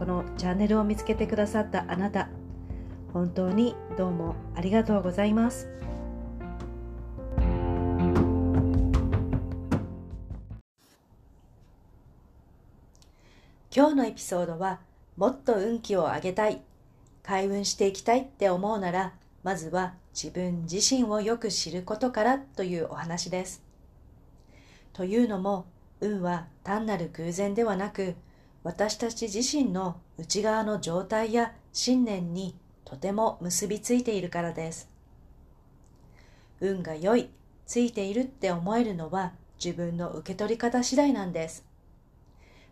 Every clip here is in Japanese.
このチャンネルを見つけてくださったあなた本当にどうもありがとうございます。今日のエピソードはもっと運気を上げたい開運していきたいって思うならまずは自分自身をよく知ることからというお話です。というのも運は単なる偶然ではなく私たち自身の内側の状態や信念にとても結びついているからです。運が良い、ついているって思えるのは自分の受け取り方次第なんです。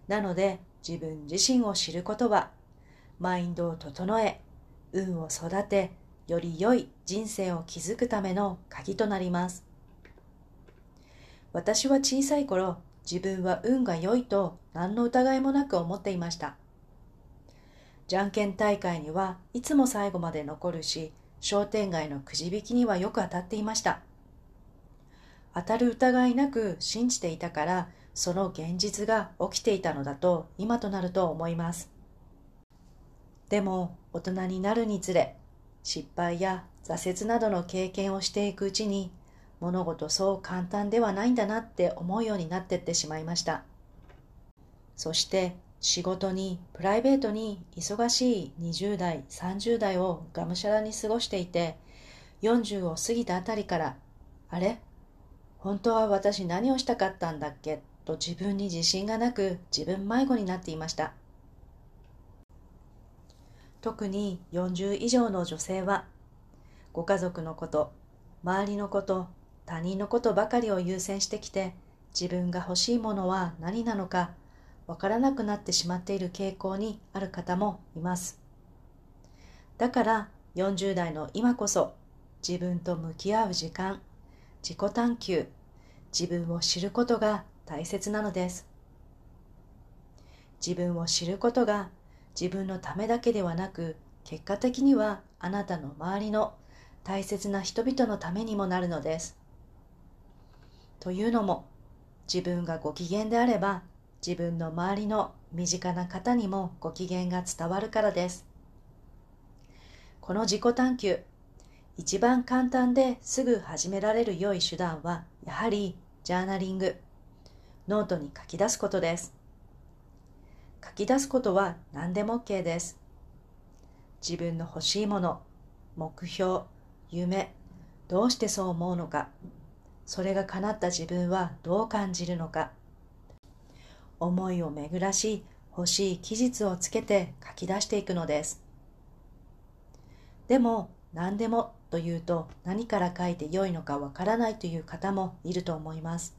なので自分自身を知ることは、マインドを整え、運を育て、より良い人生を築くための鍵となります。私は小さい頃、自分は運が良いと何の疑いもなく思っていました。じゃんけん大会にはいつも最後まで残るし、商店街のくじ引きにはよく当たっていました。当たる疑いなく信じていたから、その現実が起きていたのだと今となると思います。でも大人になるにつれ、失敗や挫折などの経験をしていくうちに物事そう簡単ではないんだなって思うようになってってしまいました。そして仕事にプライベートに忙しい20代30代をがむしゃらに過ごしていて40を過ぎたあたりからあれ？本当は私何をしたかったんだっけ？と自分に自信がなく自分迷子になっていました。特に40以上の女性はご家族のこと周りのこと他人のことばかりを優先してきて自分が欲しいものは何なのかわからなくなってしまっている傾向にある方もいます。だから40代の今こそ自分と向き合う時間自己探求自分を知ることが大切なのです。自分を知ることが自分のためだけではなく結果的にはあなたの周りの大切な人々のためにもなるのです。というのも自分がご機嫌であれば自分の周りの身近な方にもご機嫌が伝わるからです。この自己探求一番簡単ですぐ始められる良い手段はやはりジャーナリングノートに書き出すことです。書き出すことは何でも OK です。自分の欲しいもの目標夢どうしてそう思うのかそれが叶った自分はどう感じるのか。思いを巡らし欲しい期日をつけて書き出していくのです。でも何でもというと何から書いてよいのかわからないという方もいると思います。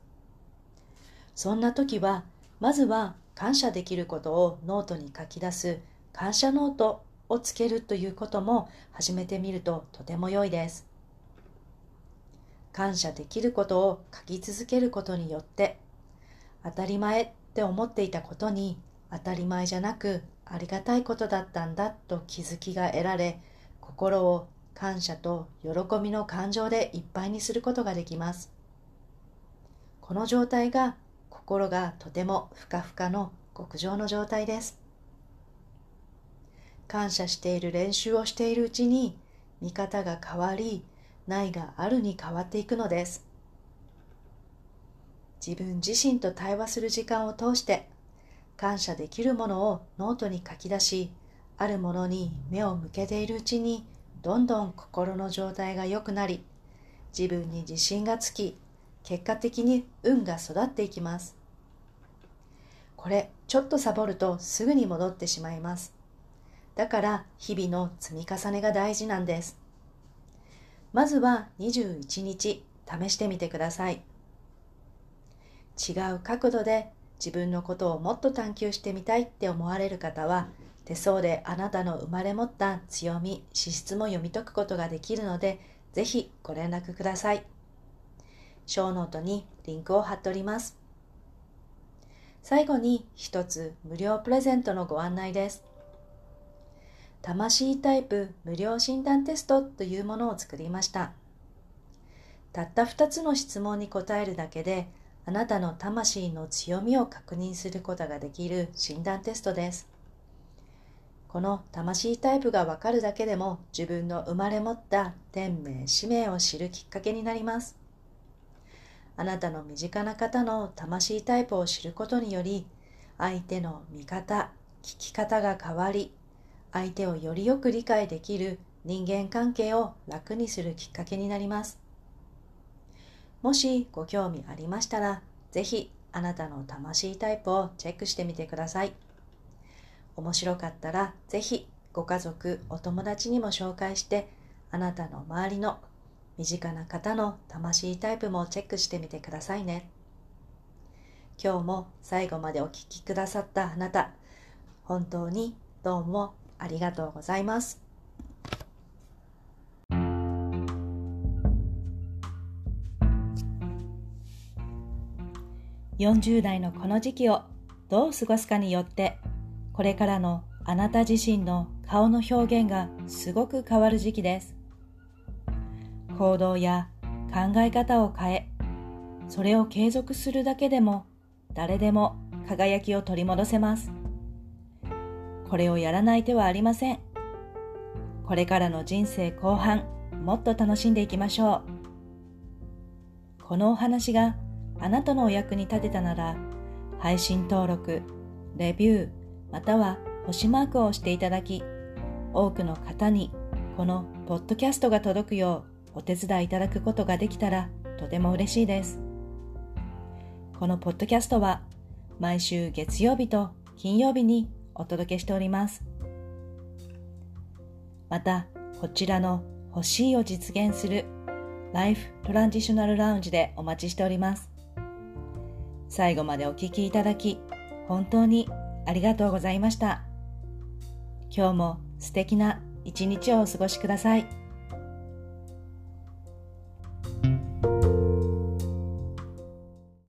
そんな時はまずは感謝できることをノートに書き出す感謝ノートをつけるということも始めてみるととても良いです。感謝できることを書き続けることによって当たり前って思っていたことに当たり前じゃなくありがたいことだったんだと気づきが得られ心を感謝と喜びの感情でいっぱいにすることができます。この状態が心がとてもふかふかの極上の状態です。感謝している練習をしているうちに見方が変わり、ないがあるに変わっていくのです。自分自身と対話する時間を通して感謝できるものをノートに書き出し、あるものに目を向けているうちにどんどん心の状態が良くなり、自分に自信がつき、結果的に運が育っていきます。これ、ちょっとサボるとすぐに戻ってしまいます。だから日々の積み重ねが大事なんです。まずは21日試してみてください。違う角度で自分のことをもっと探求してみたいって思われる方は手相であなたの生まれ持った強み、資質も読み解くことができるのでぜひご連絡ください。ショーノートにリンクを貼っております。最後に一つ無料プレゼントのご案内です。魂タイプ無料診断テストというものを作りました。たった2つの質問に答えるだけであなたの魂の強みを確認することができる診断テストです。この魂タイプがわかるだけでも自分の生まれ持った天命使命を知るきっかけになります。あなたの身近な方の魂タイプを知ることにより、相手の見方、聞き方が変わり、相手をよりよく理解できる人間関係を楽にするきっかけになります。もしご興味ありましたら、ぜひあなたの魂タイプをチェックしてみてください。面白かったら、ぜひご家族、お友達にも紹介して、あなたの周りの身近な方の魂タイプもチェックしてみてくださいね。今日も最後までお聴きくださったあなた、本当にどうもありがとうございます。40代のこの時期をどう過ごすかによってこれからのあなた自身の顔の表現がすごく変わる時期です。行動や考え方を変え、それを継続するだけでも誰でも輝きを取り戻せます。これをやらない手はありません。これからの人生後半、もっと楽しんでいきましょう。このお話があなたのお役に立てたなら、配信登録、レビュー、または星マークを押していただき、多くの方にこのポッドキャストが届くようお手伝いいただくことができたらとても嬉しいです。このポッドキャストは毎週月曜日と金曜日にお届けしております。また、こちらの欲しいを実現するライフトランジショナルラウンジでお待ちしております。最後までお聴きいただき、本当にありがとうございました。今日も素敵な一日をお過ごしください。